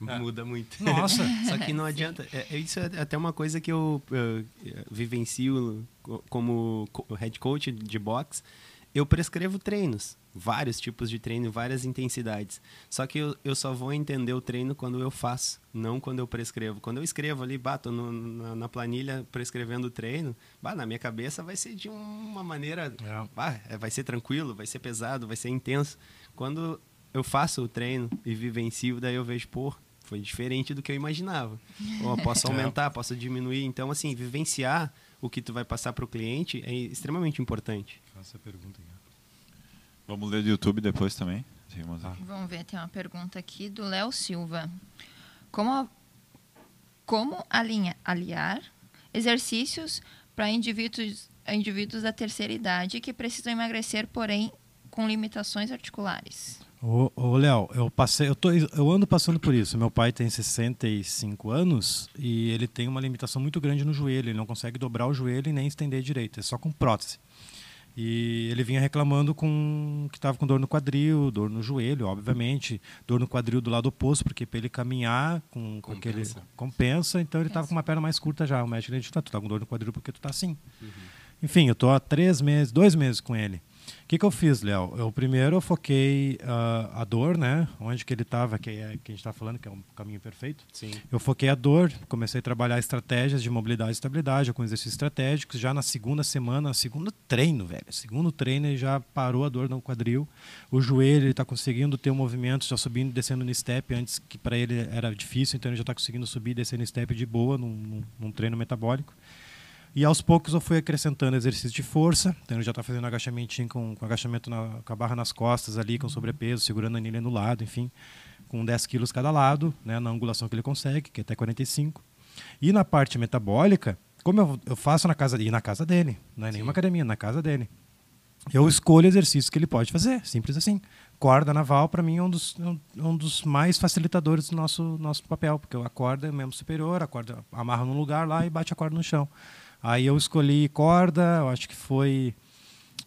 Muda muito. Nossa. Só que não adianta. É, é- isso é até uma coisa que eu, eh, eh, vivencio co- como co- head coach de boxe. Eu prescrevo treinos, vários tipos de treino, várias intensidades. Só que eu, eu só vou entender o treino quando eu faço, não quando eu prescrevo. Quando eu escrevo ali, bato no- na, na planilha prescrevendo o treino, bah, na minha cabeça vai ser de uma maneira. É. bah, é, vai ser tranquilo, vai ser pesado, vai ser intenso. Quando eu faço o treino e vivencio, daí eu vejo, pô, foi diferente do que eu imaginava. Ó, posso É. aumentar, posso diminuir. Então, assim, vivenciar o que tu vai passar para o cliente é extremamente importante. Essa pergunta aqui. Vamos ler do YouTube depois também. Vamos ver, tem uma pergunta aqui do Léo Silva. Como, a- como alinha, aliar exercícios para indivíduos, indivíduos da terceira idade que precisam emagrecer, porém com limitações articulares? Ô, ô Léo, eu passei, eu, tô, eu ando passando por isso. Meu pai tem 65 anos e ele tem uma limitação muito grande no joelho. Ele não consegue dobrar o joelho e nem estender direito, é só com prótese. E ele vinha reclamando com que estava com dor no quadril, dor no joelho, obviamente, dor no quadril do lado oposto, porque para ele caminhar com, com aquele Compensa. compensa, então ele estava com uma perna mais curta já. O médico ele disse, "Tá, tu tá com dor no quadril porque tu tá assim. Enfim, eu tô há três meses, dois meses com ele. O que, que eu fiz, Léo? Eu primeiro eu foquei ah, a dor, né? Onde que ele estava, que é que a gente está falando, que é um caminho perfeito. Sim. Eu foquei a dor, comecei a trabalhar estratégias de mobilidade e estabilidade, com exercícios estratégicos. Já na segunda semana, segundo treino, velho. Segundo treino, ele já parou a dor no quadril. O joelho, ele está conseguindo ter um movimento, já subindo e descendo no step, antes que para ele era difícil, então ele já está conseguindo subir e descer no step de boa, num, num- num treino metabólico. E aos poucos eu fui acrescentando exercício de força. Então já está fazendo agachamentinho com, com agachamento na, com a barra nas costas ali, com sobrepeso, segurando a anilha no lado, enfim, com 10 quilos cada lado, né, na angulação que ele consegue, que é até 45. E na parte metabólica, como eu, eu faço na casa, e na casa dele, não é nenhuma academia, na casa dele. Eu escolho exercícios que ele pode fazer, simples assim. Corda naval, para mim, é um dos, é um- um dos mais facilitadores do nosso, nosso papel, porque a corda é membro superior, a corda amarra num lugar lá e bate a corda no chão. Aí eu escolhi corda, eu acho que foi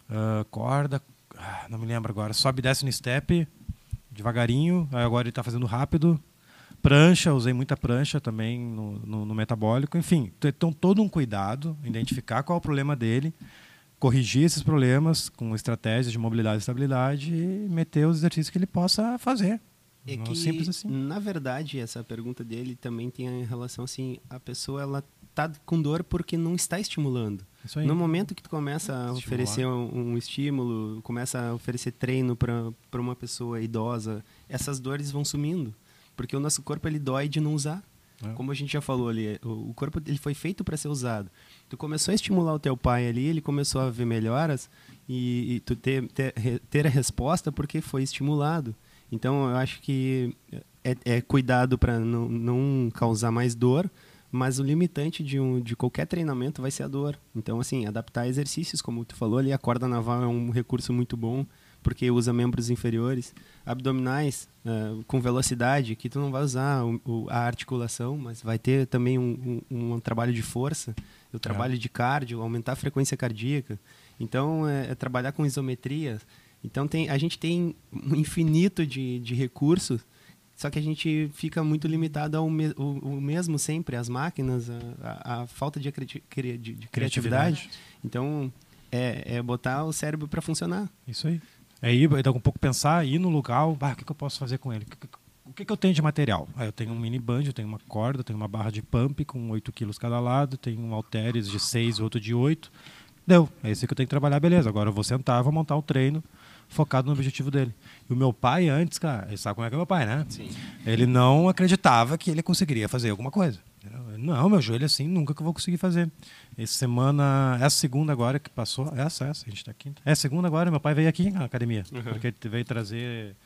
ah, corda, ah, não me lembro agora, sobe e desce no step, devagarinho, aí agora ele está fazendo rápido. Prancha, usei muita prancha também no, no, no metabólico. Enfim, então todo um cuidado, identificar qual é o problema dele, corrigir esses problemas com estratégias de mobilidade e estabilidade e meter os exercícios que ele possa fazer. É que, simples assim. na verdade, essa pergunta dele também tem em relação assim, a pessoa ela tá com dor porque não está estimulando. No momento que tu começa a Estimular. oferecer um, um estímulo, começa a oferecer treino para uma pessoa idosa, essas dores vão sumindo, porque o nosso corpo ele dói de não usar. É. Como a gente já falou ali, o o corpo ele foi feito para ser usado. Tu começou a estimular o teu pai ali, ele começou a ver melhoras e, e tu ter, ter, ter a resposta porque foi estimulado. Então eu acho que é, é cuidado para não, não causar mais dor, mas o limitante de, um, de qualquer treinamento vai ser a dor. Então, assim, adaptar exercícios, como tu falou ali, a corda naval é um recurso muito bom porque usa membros inferiores. Abdominais uh, com velocidade, que tu não vai usar o, o, a articulação, mas vai ter também um, um, um trabalho de força, o trabalho é. de cardio, aumentar a frequência cardíaca. Então, é, é trabalhar com isometria. Então, tem, a gente tem um infinito de, de recursos só que a gente fica muito limitado ao me o, o mesmo sempre, as máquinas, a, a, a falta de, de, de, criatividade. Então, é, é, botar o cérebro para funcionar. Isso aí. É ir, daqui um pouco pensar, ir no lugar, ah, o que, que eu posso fazer com ele? O que, o que, eu tenho de material? Ah, eu tenho um mini banjo, tenho uma corda, tenho uma barra de pump com 8 quilos cada lado, tenho um halteres de 6 e outro de 8. Deu, é esse que eu tenho que trabalhar, beleza. Agora eu vou sentar, vou montar um treino focado no objetivo dele. E o meu pai, antes, cara, ele sabe como é que é meu pai, né? Sim. Ele não acreditava que ele conseguiria fazer alguma coisa. Não, meu joelho assim, nunca que eu vou conseguir fazer. Essa semana, essa segunda agora que passou, essa, essa, a gente tá quinta. É, segunda agora, meu pai veio aqui na academia. Uhum. Porque ele veio trazer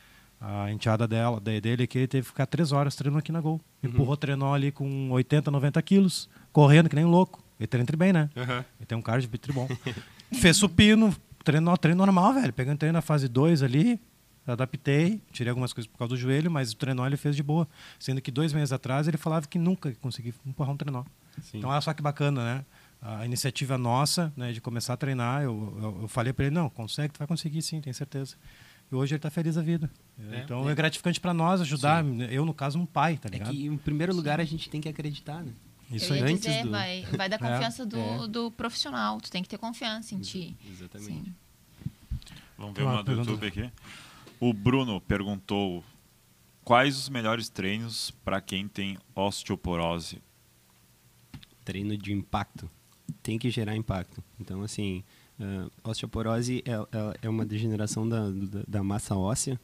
a enteada dela, dele, que ele teve que ficar três horas treinando aqui na Gol. Uhum. Empurrou trenó ali com 80, 90 quilos, correndo que nem um louco. Ele treina bem, né? Uhum. Ele tem um cardio bom. Fez supino, treino, treino normal, velho. Pegando treino na fase 2 ali, adaptei, tirei algumas coisas por causa do joelho, mas o trenó ele fez de boa. Sendo que dois meses atrás ele falava que nunca conseguia empurrar um trenó. Sim. Então olha só que bacana, né? A iniciativa nossa, né, de começar a treinar, eu, eu, eu falei para ele, não, consegue, tu vai conseguir sim, tenho certeza. E hoje ele está feliz da vida. É, então é, é gratificante para nós ajudar, sim. eu no caso um pai, tá ligado? É que em primeiro lugar a gente tem que acreditar, né? Isso eu antes dizer, do... vai, vai dar é, confiança é, do, é. do profissional. Tu tem que ter confiança em ti. Exatamente. Sim. Vamos ver uma do YouTube aqui. O Bruno perguntou quais os melhores treinos para quem tem osteoporose. Treino de impacto. Tem que gerar impacto. Então, assim, uh, osteoporose é, é, é, uma degeneração da, da, da massa óssea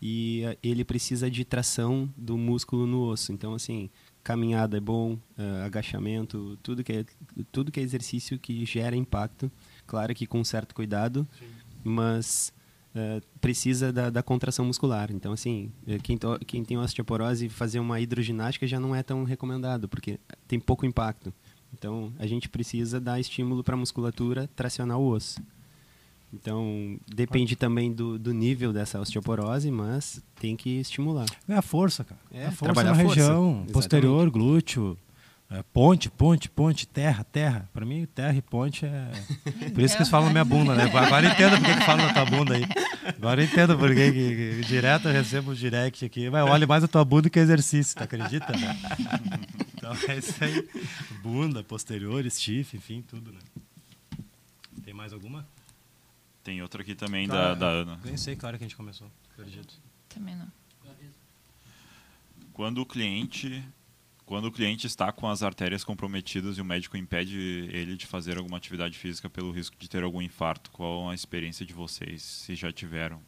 e uh, ele precisa de tração do músculo no osso. Então, assim, caminhada é bom, uh, agachamento, tudo que, é, tudo que é exercício que gera impacto. Claro que com certo cuidado, Sim. mas uh, precisa da, da, contração muscular. Então, assim, eh, quem, to, quem tem osteoporose, fazer uma hidroginástica já não é tão recomendado, porque tem pouco impacto. Então, a gente precisa dar estímulo para a musculatura tracionar o osso. Então, depende também do, do nível dessa osteoporose, mas tem que estimular. É a força, cara. É, a força trabalhar na força. região posterior, glúteo, é, ponte, ponte, ponte, terra, terra. Para mim, terra e ponte é. Por isso que eles falam minha bunda, né? Agora eu entendo por que, falam na tua bunda aí. Agora eu entendo por que, que, direto eu recebo o direct aqui. Mas olha mais a tua bunda que exercício, tu acredita? Né? Então é isso aí. Bunda, posterior, stiff, enfim, tudo, né? Tem mais alguma? Tem outra aqui também da, da Ana. Nem sei que hora que a gente começou, acredito. Também não. Quando o cliente quando o cliente está com as artérias comprometidas e o médico impede ele de fazer alguma atividade física pelo risco de ter algum infarto, qual a experiência de vocês? Se já tiveram?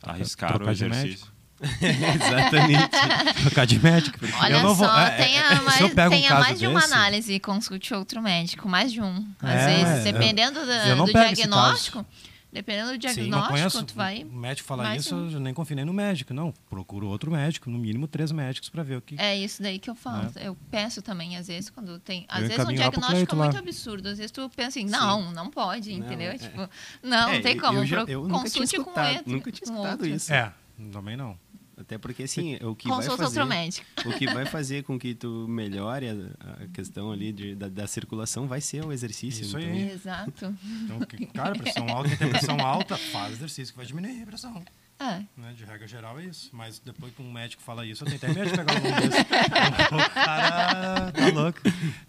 Arriscaram o exercício? Exatamente. Trocar de médico. Olha eu não vou, só, é, tenha, é, mais, tenha um mais de uma análise e consulte outro médico. Mais de um. Às é, vezes, dependendo do diagnóstico Dependendo do diagnóstico, Sim, tu vai. O médico fala isso, eu nem confio nem no médico. Não, procuro outro médico, no mínimo três médicos para ver o que. É isso daí que eu falo. É. Eu penso também, às vezes, quando tem. Às eu vezes um diagnóstico é muito lá. absurdo. Às vezes tu pensa assim, não, Sim. não pode, entendeu? Não, é. Tipo, não, é, não tem como. Eu, já, eu Consulte com ele. Nunca tinha escutado isso. É, também não. Até porque, assim, o que vai fazer... outro médico. O que vai fazer com que tu melhore a, a questão ali de, da, da, circulação vai ser o exercício. Isso então. aí. Exato. Então, cara, pressão alta, tem pressão alta, faz exercício que vai diminuir a pressão. É. Né? De regra geral é isso. Mas depois que um médico fala isso, eu tenho até medo de pegar um desse. o cara tá louco.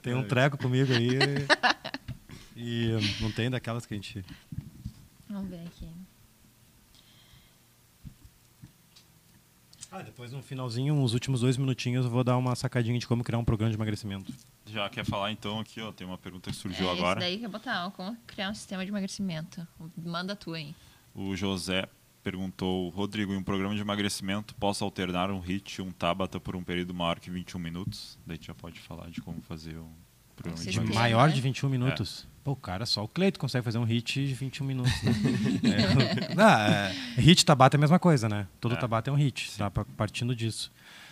Tem um é. treco comigo aí. E não tem daquelas que a gente... Vamos ver aqui. Ah, depois no finalzinho, uns últimos dois minutinhos, eu vou dar uma sacadinha de como criar um programa de emagrecimento. Já quer falar então aqui, ó, tem uma pergunta que surgiu é, agora. Esse daí que é botar, ó, como criar um sistema de emagrecimento. Manda tu aí. O José perguntou, Rodrigo, em um programa de emagrecimento, posso alternar um HIT e um Tabata por um período maior que 21 minutos? Daí já pode falar de como fazer um programa de emagrecimento. Maior de 21 minutos? É. Pô, cara, só o Cleito consegue fazer um hit de 21 minutos. Né? é, não, é, hit Tabata é a mesma coisa, né? Todo é. Tabata é um hit, tá? Partindo disso.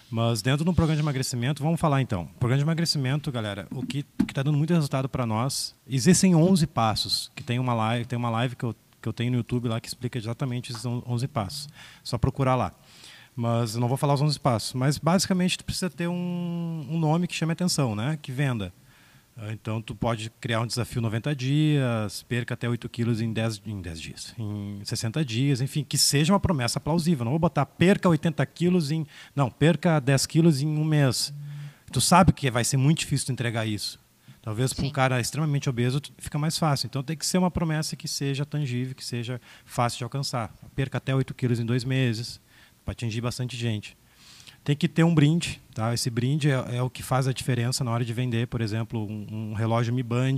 Mas dentro de um programa de emagrecimento, vamos falar então. Programa de emagrecimento, galera, o que está dando muito resultado para nós, existem 11 passos, que tem uma live, tem uma live que eu que eu tenho no YouTube lá que explica exatamente esses 11 passos. Só procurar lá. Mas eu não vou falar os 11 passos. Mas basicamente tu precisa ter um, um nome que chame atenção, né? Que venda. Ah, Então, tu pode criar um desafio 90 dias, perca até 8 quilos em 10, em 10 dias, em 60 dias, enfim, que seja uma promessa plausível. Não vou botar perca 80 quilos em. Não, perca 10 quilos em um mês. Tu sabe que vai ser muito difícil tu entregar isso. Talvez para um cara extremamente obeso fica mais fácil. Então tem que ser uma promessa que seja tangível, que seja fácil de alcançar. Perca até 8 quilos em dois meses, para atingir bastante gente. Tem que ter um brinde, tá? Esse brinde é, é o que faz a diferença na hora de vender, por exemplo, um, um relógio Mi Band,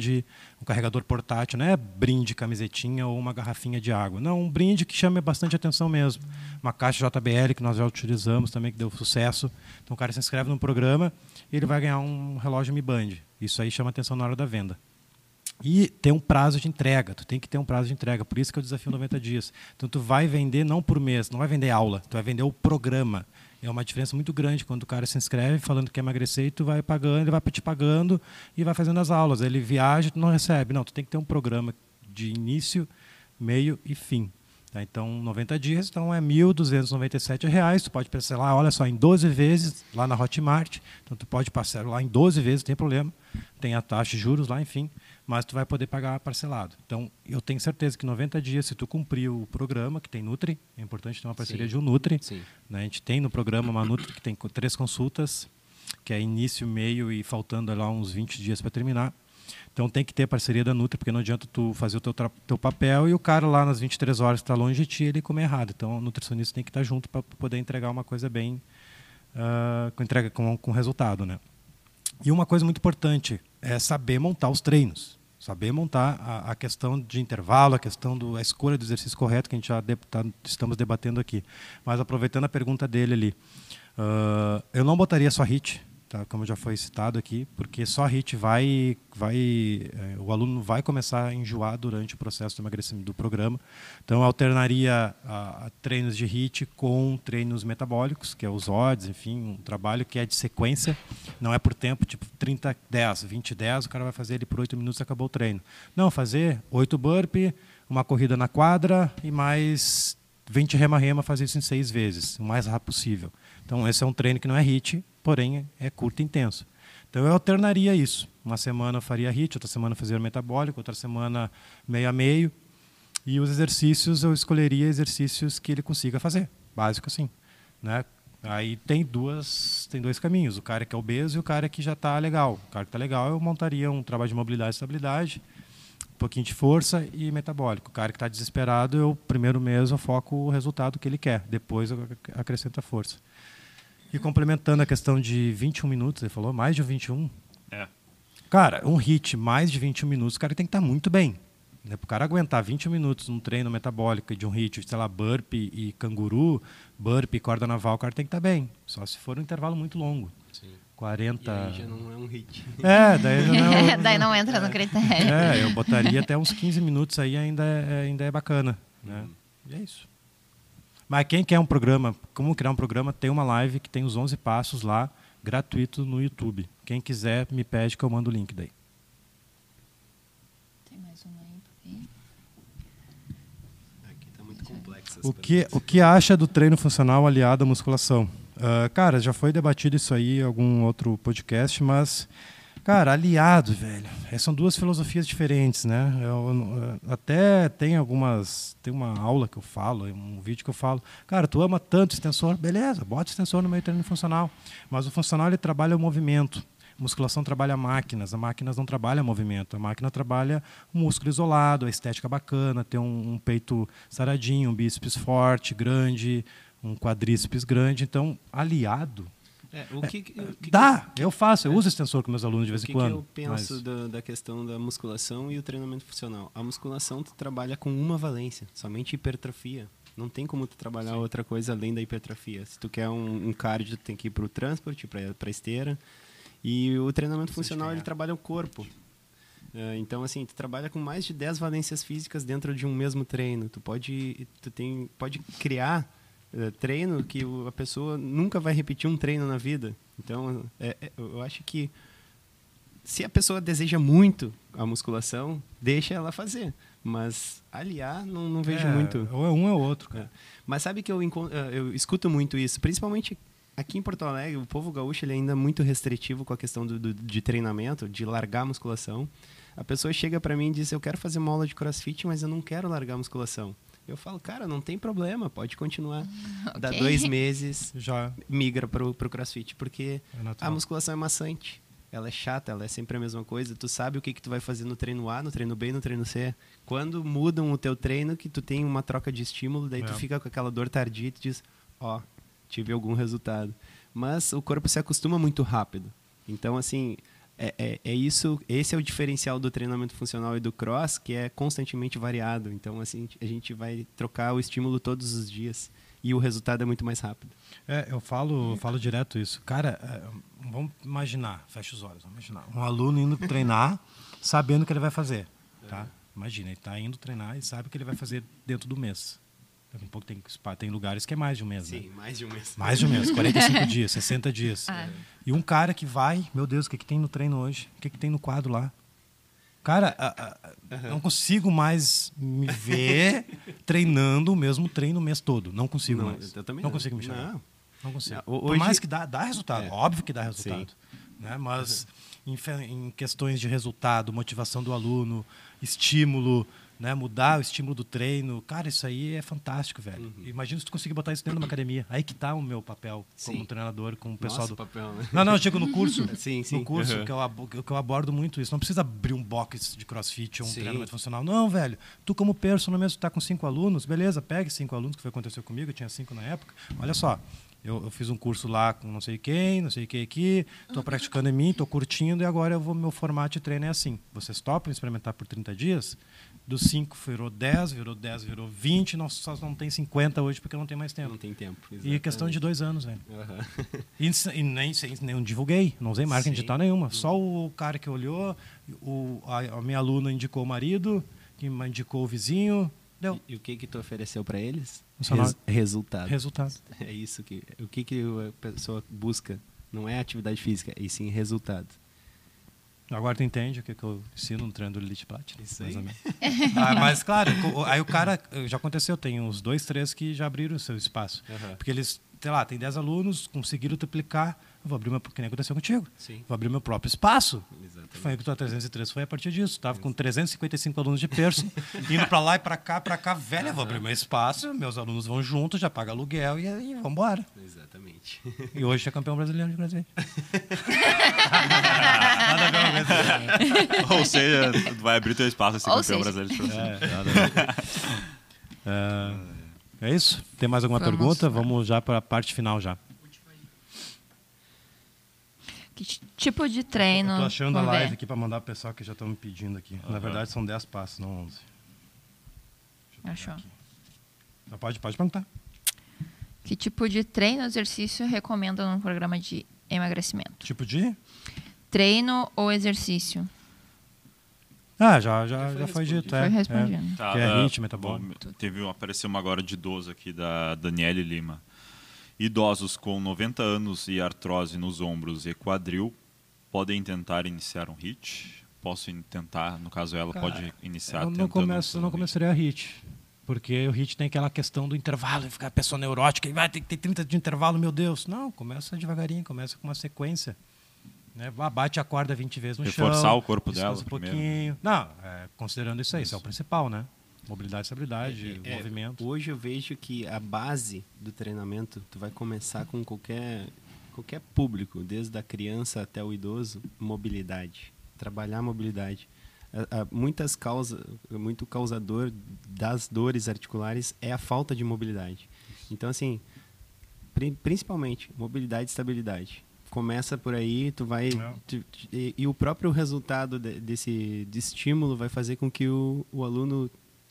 um carregador portátil, não é brinde camisetinha ou uma garrafinha de água. Não, um brinde que chame bastante atenção mesmo. Uma caixa JBL que nós já utilizamos também, que deu sucesso. Então o cara se inscreve no programa e ele vai ganhar um relógio Mi Band. Isso aí chama atenção na hora da venda. E tem um prazo de entrega, tu tem que ter um prazo de entrega, por isso que o desafio 90 dias. Então tu vai vender não por mês, não vai vender aula, tu vai vender o programa. É uma diferença muito grande quando o cara se inscreve falando que quer emagrecer e tu vai pagando, ele vai te pagando e vai fazendo as aulas. Ele viaja, tu não recebe. Não, tu tem que ter um programa de início, meio e fim. Tá? Então, 90 dias, então é 1.297 reais. Tu pode parcelar, olha só, em 12 vezes lá na Hotmart. Então, tu pode parcelar em 12 vezes, não tem problema. Tem a taxa de juros lá, enfim. Mas tu vai poder pagar parcelado. Então, eu tenho certeza que 90 dias, se tu cumprir o programa, que tem Nutri, é importante ter uma parceria Sim. de um Nutri. Sim. né? A gente tem no programa uma Nutri que tem três consultas, que é início, meio e faltando lá uns 20 dias para terminar. Então tem que ter parceria da Nutri, porque não adianta tu fazer o teu, teu papel e o cara lá nas 23 horas que está longe de ti, ele comer errado. Então o nutricionista tem que estar junto para poder entregar uma coisa bem, ah, com entrega com, com resultado, né? E uma coisa muito importante é saber montar os treinos. Saber montar a, a questão de intervalo, a questão da escolha do exercício correto, que a gente já de- tá- estamos debatendo aqui. Mas aproveitando a pergunta dele ali, ah, eu não botaria só HIT, tá? como já foi citado aqui, porque só HIT vai, vai, eh, o aluno vai começar a enjoar durante o processo de emagrecimento do programa. Então, alternaria a, a treinos de HIT com treinos metabólicos, que é os odds, enfim, um trabalho que é de sequência, não é por tempo, tipo 30, 10, 20, 10, o cara vai fazer ele por 8 minutos e acabou o treino. Não, fazer 8 burpee, uma corrida na quadra e mais 20 rema-rema, fazer isso em seis vezes, o mais rápido possível. Então, esse é um treino que não é HIT, porém é curto e intenso. Então, eu alternaria isso. Uma semana eu faria HIT, outra semana eu fazia metabólico, outra semana meio a meio. E os exercícios, eu escolheria exercícios que ele consiga fazer, básico assim. Né? Aí tem, duas, tem dois caminhos, o cara que é obeso e o cara que já está legal. O cara que está legal, eu montaria um trabalho de mobilidade e estabilidade, um pouquinho de força e metabólico. O cara que está desesperado, eu primeiro mês eu foco o resultado que ele quer, depois eu ac- acrescento a força. E complementando a questão de 21 minutos, ele falou mais de 21. É. Cara, um hit mais de 21 minutos, o cara tem que estar muito bem. Né? Para o cara aguentar 21 minutos num treino metabólico de um hit, sei lá, burpee e canguru, burpee e corda naval, o cara tem que estar bem. Só se for um intervalo muito longo. Sim. 40. E aí já não é um hit. É, daí não, é- Daí não entra no critério. É, eu botaria até uns 15 minutos aí, ainda é, ainda é bacana. Né? E é isso. Mas quem quer um programa, como criar um programa, tem uma live que tem os 11 passos lá, gratuito no YouTube. Quem quiser, me pede que eu mando o link daí. Tem mais uma aí? Aqui tá muito complexo. O que, o que acha do treino funcional aliado à musculação? Ah, cara, já foi debatido isso aí em algum outro podcast, mas, cara, aliado, velho. é, São duas filosofias diferentes, né? Eu, até tem algumas. Tem uma aula que eu falo, um vídeo que eu falo. Cara, tu ama tanto extensor? Beleza, bota extensor no meio treino funcional. Mas o funcional ele trabalha o movimento. Musculação trabalha máquinas, a máquinas não trabalha movimento, a máquina trabalha o músculo isolado, a estética bacana, ter um, um peito saradinho, um bíceps forte, grande, um quadríceps grande. Então, aliado. É, o que, o que- Dá, eu faço, eu uso extensor com meus alunos de vez o em quando. que eu penso mas- da, da questão da musculação e o treinamento funcional? A musculação tu trabalha com uma valência, somente hipertrofia. Não tem como tu trabalhar outra coisa além da hipertrofia. Se tu quer um, um cardio, tu tem que ir para o transporte, para a esteira. E o treinamento funcional, ele trabalha o corpo. É, então, assim, tu trabalha com mais de 10 valências físicas dentro de um mesmo treino. Tu pode, tu tem, pode criar eh, treino que a pessoa nunca vai repetir um treino na vida. Então, é- é- eu acho que se a pessoa deseja muito a musculação, deixa ela fazer. Mas aliar, não, não vejo É, muito. Ou é um ou é outro, cara. É. Mas sabe que eu, eh, eu escuto muito isso, principalmente aqui em Porto Alegre, o povo gaúcho ele é ainda muito restritivo com a questão do, do- de treinamento, de largar a musculação. A pessoa chega para mim e diz: Eu quero fazer uma aula de crossfit, mas eu não quero largar a musculação. Eu falo, cara, não tem problema, pode continuar. Dá Ok. dois meses, Já migra pro, pro crossfit, porque é a musculação é maçante. Ela é chata, ela é sempre a mesma coisa. Tu sabe o que, que tu vai fazer no treino A, no treino B no treino C. Quando mudam o teu treino, que tu tem uma troca de estímulo, daí tu É. fica com aquela dor tardia e tu diz, ó, tive algum resultado. Mas o corpo se acostuma muito rápido. Então, assim, é, é, é isso, esse é o diferencial do treinamento funcional e do cross, que é constantemente variado. Então, assim, a gente vai trocar o estímulo todos os dias e o resultado é muito mais rápido. É, eu falo, falo direto isso. Cara, é, vamos imaginar, fecha os olhos, vamos imaginar. Um aluno indo treinar, sabendo o que ele vai fazer. Tá? Imagina, ele está indo treinar e sabe o que ele vai fazer dentro do mês. Daqui a pouco tem, tem lugares que é mais de um mês, né? mais de um mês. Mais de um mês, 45 dias, 60 dias. Ah. E um cara que vai, meu Deus, o que, que tem no treino hoje? O que, que tem no quadro lá? Cara, a- a- não consigo mais me ver treinando o mesmo treino o mês todo. Não consigo Não, mais. eu também não não. consigo me enxergar. Não. Não consigo. Não, Por hoje- mais que dá, dá resultado, É. óbvio que dá resultado. Né? Mas em, em questões de resultado, motivação do aluno, estímulo, né? mudar o estímulo do treino, cara, isso aí é fantástico, velho. Uhum. Imagina se tu conseguir botar isso dentro de uma academia. Aí que tá o meu papel como Sim. treinador, com o pessoal Nossa, do. papel, né? Não, não, eu digo no curso. Sim, sim. No curso, Uhum. que, eu, abo- que eu abordo muito isso. Não precisa abrir um box de crossfit ou um Sim. treinamento funcional. Não, velho. Tu, como personal mesmo, tá com cinco alunos, beleza, pegue cinco alunos, que foi o que aconteceu comigo, eu tinha cinco na época. Olha só. Eu, eu fiz um curso lá com não sei quem, não sei quem aqui, estou praticando em mim, estou curtindo e agora eu vou, meu formato de treino é assim. Vocês topam experimentar por 30 dias? Dos 5 virou 10, virou 10, virou 20, nós só não tem 50 hoje porque não tem mais tempo. Não tem tempo. E questão de dois anos, velho. Aham. E, e nem, nem divulguei, não usei marca Sim. digital nenhuma. Só o cara que olhou, o, a, a minha aluna indicou o marido, que me indicou o vizinho, deu. E, e o que que tu ofereceu para eles? Res- resultado. Resultado. É isso que o que que a pessoa busca não é atividade física, e sim resultado. Agora tu entende o que, que eu ensino no treino do Elite Platinum. Isso aí. Ah, mas, claro, aí o cara, já aconteceu, tem uns dois, três que já abriram o seu espaço. Aham. Porque eles, sei lá, tem 10 alunos, conseguiram triplicar, eu vou abrir meu, que nem aconteceu contigo. Sim. Vou abrir meu próprio espaço. Exatamente. Foi que tua 303 foi a partir disso. Tava com 355 alunos de perso, indo para lá e para cá, para cá, velho, eu vou abrir meu espaço, meus alunos vão juntos, já paga aluguel e aí vamos embora. E hoje é campeão brasileiro de crossfit. Nada a ver uma coisa. Ou seja, tu vai abrir teu espaço assim Ou campeão seja. brasileiro de crossfit. É, nada a ver. É, é isso? Tem mais alguma Vamos pergunta? Vamos já para a parte final já. Que ti- tipo de treino? Eu tô achando a Vamos ver. live aqui para mandar pro pessoal que já estão me pedindo aqui. Na verdade são 10 passos, não 11. Deixa eu pegar Achou. aqui. Então pode, pode perguntar. Que tipo de treino ou exercício recomenda num programa de emagrecimento? Tipo de? Treino ou exercício? Ah, já, já, foi já foi respondido. dito. Foi é, respondido. Tá, Que é ah, ritmo, metabol. bom, Teve, apareceu uma agora de idoso aqui da Daniele Lima. Idosos com 90 anos e artrose nos ombros e quadril podem tentar iniciar um HIT? Posso tentar, no caso ela Cara, pode iniciar Eu não, tentando começo, eu não começaria a HIT. Porque o HIT tem aquela questão do intervalo, e ficar a pessoa neurótica, e vai ter que ter 30 de intervalo, meu Deus. Não, começa devagarinho, começa com uma sequência. Né? Bate a corda 20 vezes no chão. Reforçar o corpo dela um primeiro. pouquinho. Não, é, considerando isso aí, isso é o principal, né? Mobilidade, estabilidade, É, movimento. Hoje eu vejo que a base do treinamento, tu vai começar com qualquer qualquer público, desde a criança até o idoso, mobilidade, trabalhar a mobilidade. Muitas causas, muito causador das dores articulares é a falta de mobilidade. Então assim, pri- principalmente mobilidade e estabilidade. Começa por aí, tu vai É. tu- e, e o próprio resultado de- desse de estímulo vai fazer com que o, o aluno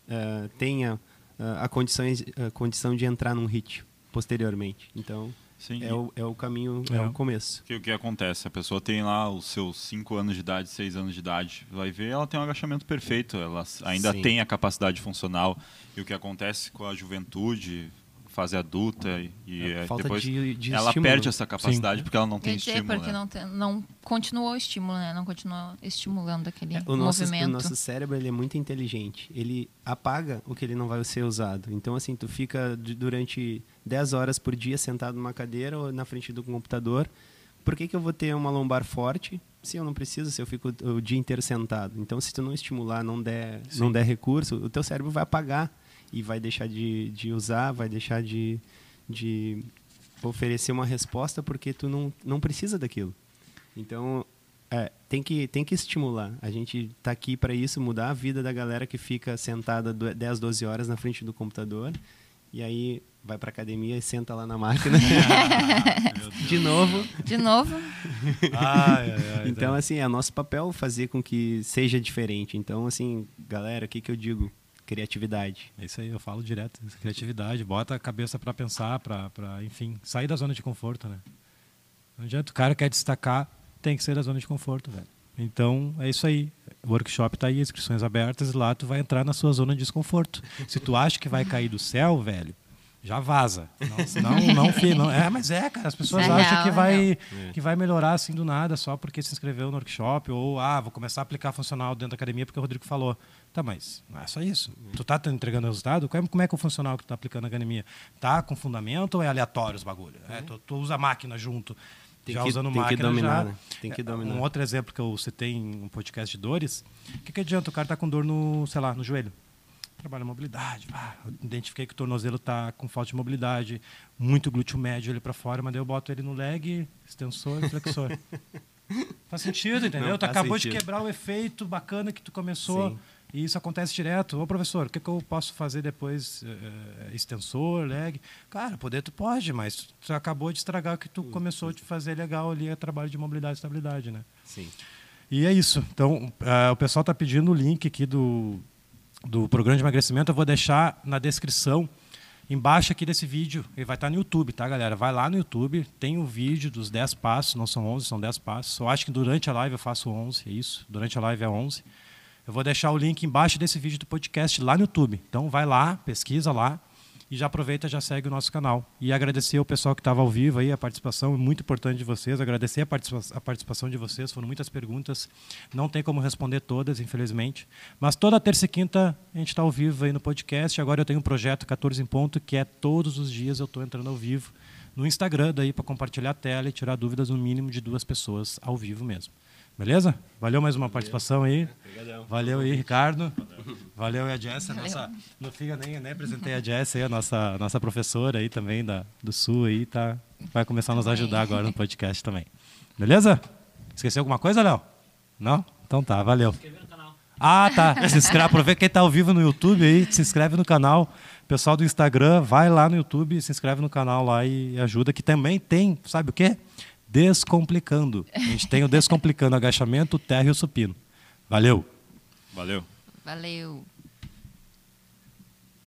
eh, tenha eh, a, condições, a condição de entrar num HIT posteriormente. Então, Sim, é o, é o caminho, é, É. o começo. Que, o que acontece? A pessoa tem lá os seus 5 anos de idade, 6 anos de idade, vai ver, ela tem um agachamento perfeito, ela ainda Sim. tem a capacidade funcional. E o que acontece com a juventude, fase adulta e, É, é, falta depois de- de ela estímulo. perde essa capacidade porque ela não tem dizer, estímulo. porque né? não, tem- não continuou o estímulo, né? Não continuou estimulando aquele É, o, nosso, o movimento. nosso cérebro ele é muito inteligente. Ele apaga o que ele não vai ser usado. Então, assim, tu fica durante 10 horas por dia sentado numa cadeira ou na frente do computador. Por que, que eu vou ter uma lombar forte se eu não preciso, se eu fico o dia inteiro sentado? Então, se tu não estimular, não der, não der recurso, o teu cérebro vai apagar e vai deixar de, de usar, vai deixar de, de oferecer uma resposta porque tu não, não precisa daquilo. Então, é, tem, que, tem que estimular. A gente está aqui para isso, mudar a vida da galera que fica sentada do- 10, 12 horas na frente do computador e aí vai para academia e senta lá na máquina. De novo. De novo, Ai, ai, ai, Então, assim, é nosso papel fazer com que seja diferente. Então, assim, galera, o que, que eu digo? Criatividade. É isso aí, eu falo direto. Criatividade, bota a cabeça para pensar, para, enfim, sair da zona de conforto, né? Não adianta, o cara quer destacar, tem que sair da zona de conforto, velho. Então, é isso aí. O workshop tá aí, inscrições abertas, e lá tu vai entrar na sua zona de desconforto. Se tu acha que vai cair do céu, velho, já vaza. Não, não, fi- não, é, mas é, cara, as pessoas É acham real, que vai, que vai melhorar assim do nada só porque se inscreveu no workshop ou ah, vou começar a aplicar funcional dentro da academia porque o Rodrigo falou. Tá, mas não é só isso. Tu tá entregando resultado? Como é- é que é o funcional que tu tá aplicando na academia? Tá com fundamento ou é aleatório os bagulho? É, tu, tu usa a máquina junto. Tem já que- usando tem que máquina dominar, já. né? Tem que É, dominar. Um outro exemplo que eu citei em um podcast de dores, o que, que adianta o cara tá com dor no, sei lá, no joelho? Trabalha mobilidade. eu identifiquei que o tornozelo tá com falta de mobilidade, muito glúteo médio ele para fora, mas daí eu boto ele no leg, extensor e flexor. faz sentido, entendeu? Não, tu acabou de sentido. quebrar o efeito bacana que tu começou. Sim. E isso acontece direto. Ô, professor, o que, que eu posso fazer depois? eh, extensor, leg? Cara, poder tu pode, mas tu acabou de estragar o que tu começou a te fazer legal ali, é trabalho de mobilidade e estabilidade, né? Sim. E é isso. Então, eh, o pessoal está pedindo o link aqui do, do programa de emagrecimento. Eu vou deixar na descrição, embaixo aqui desse vídeo. Ele vai estar no YouTube, tá, galera? Vai lá no YouTube, tem o vídeo dos 10 passos. Não são 11, são 10 passos. Eu acho que durante a live eu faço 11, é isso. Durante a live é 11. Eu vou deixar o link embaixo desse vídeo do podcast lá no YouTube. Então, vai lá, pesquisa lá. E já aproveita, já segue o nosso canal. E agradecer ao pessoal que estava ao vivo aí, a participação, muito importante de vocês. Agradecer a, participa a participação de vocês, foram muitas perguntas. Não tem como responder todas, infelizmente. Mas toda terça e quinta a gente está ao vivo aí no podcast. Agora eu tenho um projeto 14 em ponto, que é todos os dias eu estou entrando ao vivo no Instagram, daí para compartilhar a tela e tirar dúvidas no mínimo de duas pessoas ao vivo mesmo. Beleza? Valeu mais uma participação aí. Valeu aí, Ricardo. Valeu aí a Jess, a nossa. Não fica nem, nem apresentei a Jess aí, a nossa, nossa professora aí também da, do Sul aí, tá? Vai começar a nos ajudar agora no podcast também. Beleza? Esqueceu alguma coisa, Léo? Não? Então tá, valeu. Ah, tá. Se inscreve, aproveita quem tá ao vivo no YouTube aí, se inscreve no canal. Pessoal do Instagram, vai lá no YouTube, se inscreve no canal lá e ajuda, que também tem, sabe o quê? Descomplicando. A gente tem o Descomplicando, agachamento, terra e o supino. Valeu! Valeu. valeu.